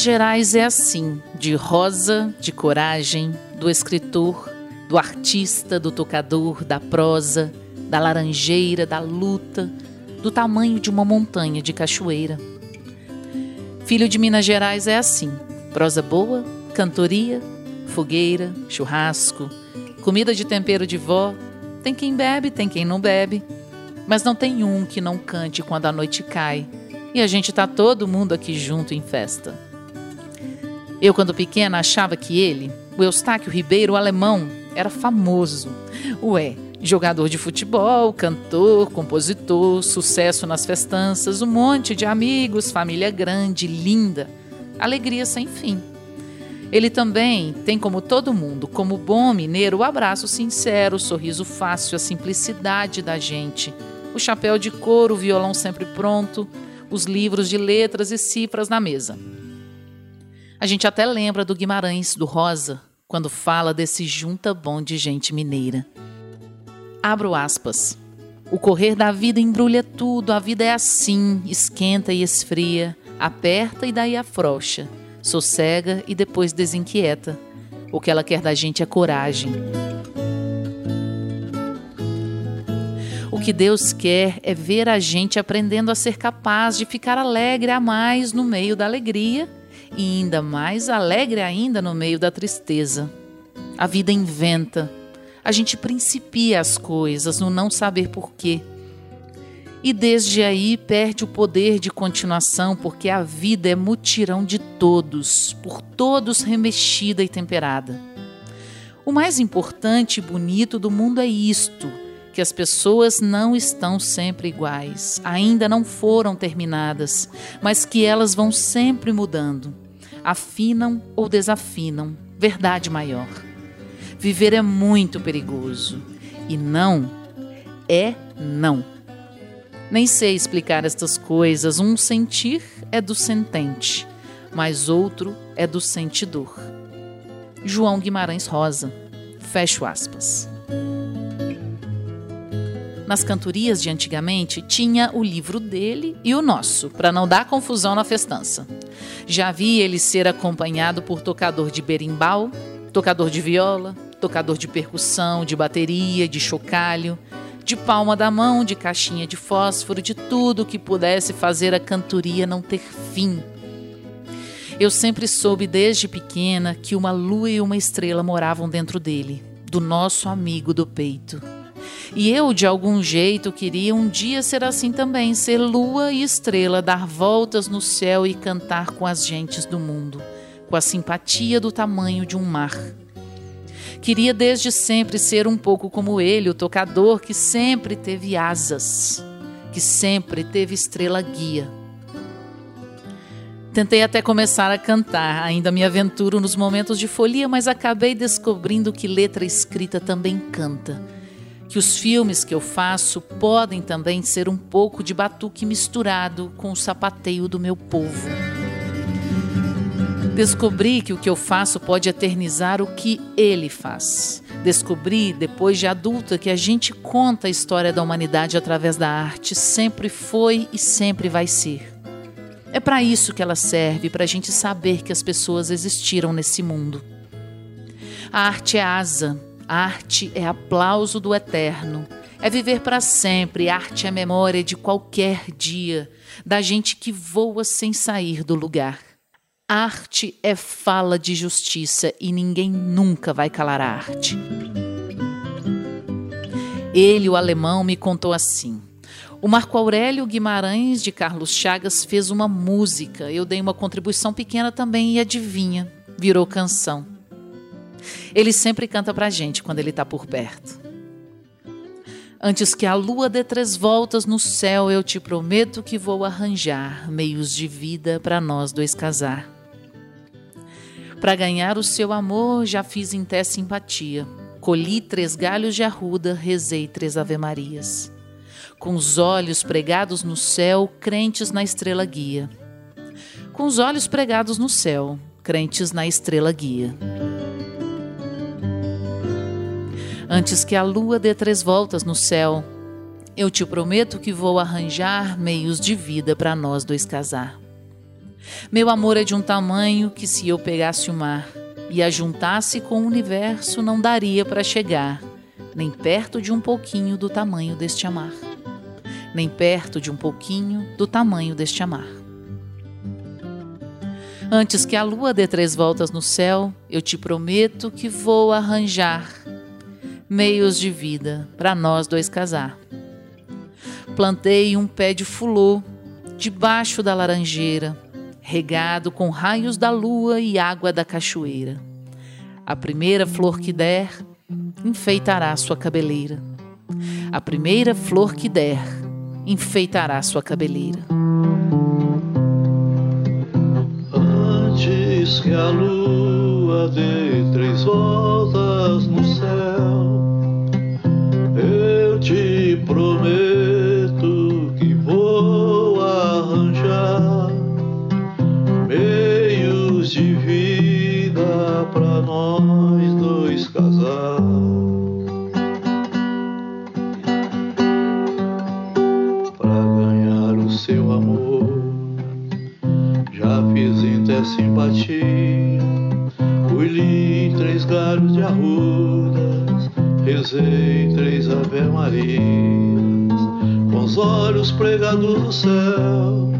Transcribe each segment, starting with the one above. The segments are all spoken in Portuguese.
Minas Gerais é assim, de rosa, de coragem, do escritor, do artista, do tocador, da prosa, da laranjeira, da luta, do tamanho de uma montanha de cachoeira. Filho de Minas Gerais é assim: prosa boa, cantoria, fogueira, churrasco, comida de tempero de vó. Tem quem bebe, tem quem não bebe, mas não tem um que não cante quando a noite cai e a gente tá todo mundo aqui junto em festa. Eu, quando pequena, achava que ele, o Eustáquio Ribeiro, alemão, era famoso. Ué, Jogador de futebol, cantor, compositor, sucesso nas festanças, um monte de amigos, família grande, linda, alegria sem fim. Ele também tem, como todo mundo, como bom mineiro, o abraço sincero, o sorriso fácil, a simplicidade da gente, o chapéu de couro, o violão sempre pronto, os livros de letras e cifras na mesa. A gente até lembra do Guimarães, do Rosa, quando fala desse junta bom de gente mineira. Abro aspas. O correr da vida embrulha tudo, a vida é assim, esquenta e esfria, aperta e daí afrouxa, sossega e depois desinquieta. O que ela quer da gente é coragem. O que Deus quer é ver a gente aprendendo a ser capaz de ficar alegre a mais no meio da alegria e ainda mais alegre ainda no meio da tristeza. A vida inventa, a gente principia as coisas no não saber porquê. E desde aí perde o poder de continuação, porque a vida é mutirão de todos, por todos remexida e temperada. O mais importante e bonito do mundo é isto: que as pessoas não estão sempre iguais, ainda não foram terminadas, mas que elas vão sempre mudando, afinam ou desafinam. Verdade maior. Viver é muito perigoso. E não é não. Nem sei explicar estas coisas. Um sentir é do sentente, mas outro é do sentidor. João Guimarães Rosa. Fecho aspas. Nas cantorias de antigamente tinha o livro dele e o nosso, para não dar confusão na festança. Já vi ele ser acompanhado por tocador de berimbau, tocador de viola, tocador de percussão, de bateria, de chocalho, de palma da mão, de caixinha de fósforo, de tudo que pudesse fazer a cantoria não ter fim. Eu sempre soube desde pequena que uma lua e uma estrela moravam dentro dele, do nosso amigo do peito. E eu, de algum jeito, queria um dia ser assim também, ser lua e estrela, dar voltas no céu e cantar com as gentes do mundo, com a simpatia do tamanho de um mar. Queria desde sempre ser um pouco como ele, o tocador que sempre teve asas, que sempre teve estrela guia. Tentei até começar a cantar, ainda me aventuro nos momentos de folia, mas acabei descobrindo que letra escrita também canta. Que os filmes que eu faço podem também ser um pouco de batuque misturado com o sapateio do meu povo. Descobri que o que eu faço pode eternizar o que ele faz. Descobri, depois de adulta, que a gente conta a história da humanidade através da arte, sempre foi e sempre vai ser. É para isso que ela serve, para a gente saber que as pessoas existiram nesse mundo. A arte é asa, arte é aplauso do eterno, é viver para sempre, arte é memória de qualquer dia, da gente que voa sem sair do lugar. Arte é fala de justiça e ninguém nunca vai calar a arte. Ele, o alemão, me contou assim. O Marco Aurélio Guimarães de Carlos Chagas fez uma música. Eu dei uma contribuição pequena também e adivinha, virou canção. Ele sempre canta pra gente quando ele tá por perto. Antes que a lua dê três voltas no céu, eu te prometo que vou arranjar meios de vida para nós dois casar. Para ganhar o seu amor, já fiz em té simpatia. Colhi três galhos de arruda, rezei três ave-marias. Com os olhos pregados no céu, crentes na estrela guia. Com os olhos pregados no céu, crentes na estrela guia. Antes que a lua dê três voltas no céu, eu te prometo que vou arranjar meios de vida para nós dois casar. Meu amor é de um tamanho que, se eu pegasse o mar e a juntasse com o universo, não daria para chegar nem perto de um pouquinho do tamanho deste amar, nem perto de um pouquinho do tamanho deste amar. Antes que a lua dê três voltas no céu, eu te prometo que vou arranjar meios de vida para nós dois casar. Plantei um pé de fulô debaixo da laranjeira, regado com raios da lua e água da cachoeira. A primeira flor que der, enfeitará sua cabeleira. A primeira flor que der, enfeitará sua cabeleira. Antes que a lua dê três voltas de arrudas, rezei três ave marias, com os olhos pregados no céu,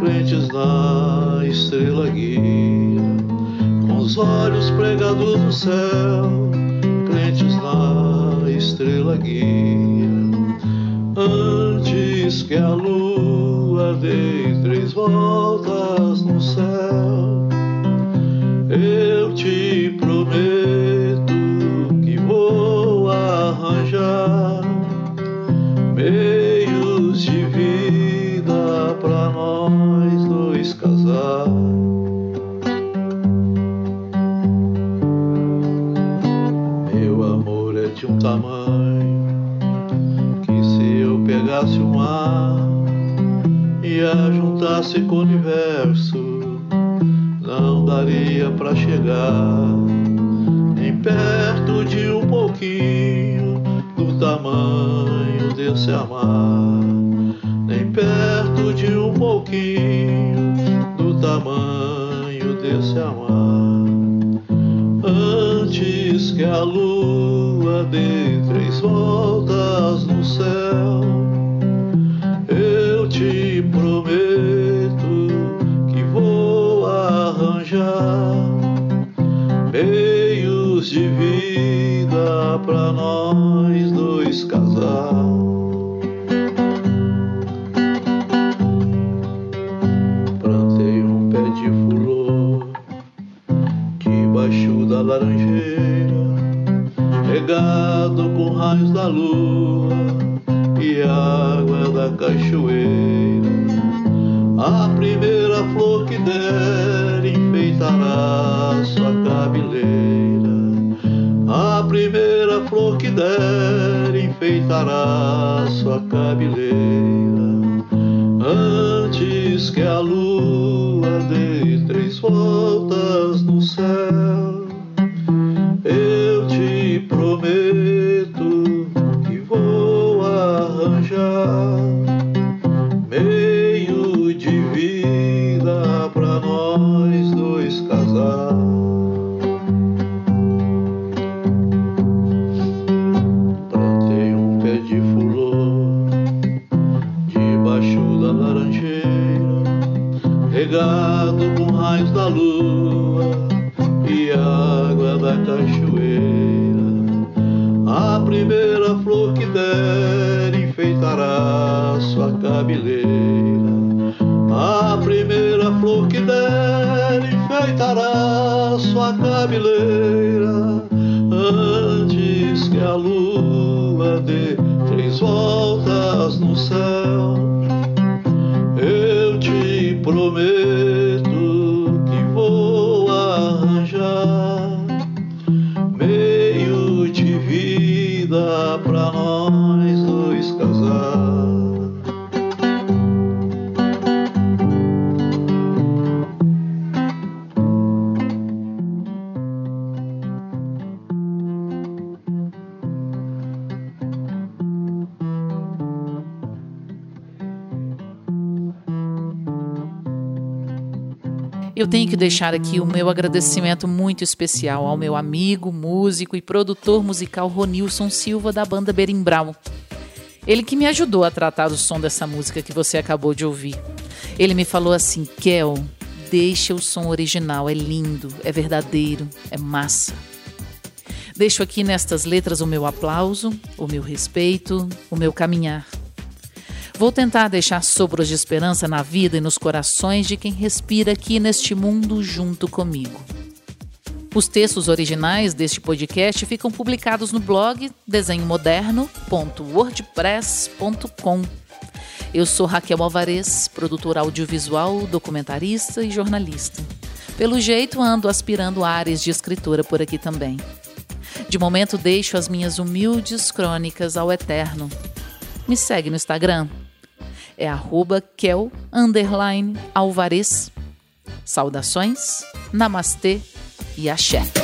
crentes na estrela guia, com os olhos pregados no céu, crentes na estrela guia. Antes que a lua dê três voltas no céu, eu te um debaixo da laranjeira, regado com raios da lua e água da cachoeira. A primeira flor que der enfeitará sua cabeleira. A primeira flor que der enfeitará sua cabeleira. Antes que a lua dê três voltas no céu, primeira flor que der enfeitará sua cabeleira. A primeira flor que der enfeitará sua cabeleira. Antes que a lua dê três voltas no céu, Eu tenho que deixar aqui o meu agradecimento muito especial ao meu amigo, músico e produtor musical Ronilson Silva da banda Berimbral. Ele que me ajudou a tratar o som dessa música que você acabou de ouvir. Ele me falou assim: Kel, deixa o som original, é lindo, é verdadeiro, é massa. Deixo aqui nestas letras o meu aplauso, o meu respeito, o meu caminhar. Vou tentar deixar sobros de esperança na vida e nos corações de quem respira aqui neste mundo junto comigo. Os textos originais deste podcast ficam publicados no blog desenhomoderno.wordpress.com. Eu sou Raquel Alvarez, produtora audiovisual, documentarista e jornalista. Pelo jeito, ando aspirando áreas de escritora por aqui também. De momento, deixo as minhas humildes crônicas ao eterno. Me segue no Instagram, é arroba kel, underline, alvarez. Saudações, namastê e axé.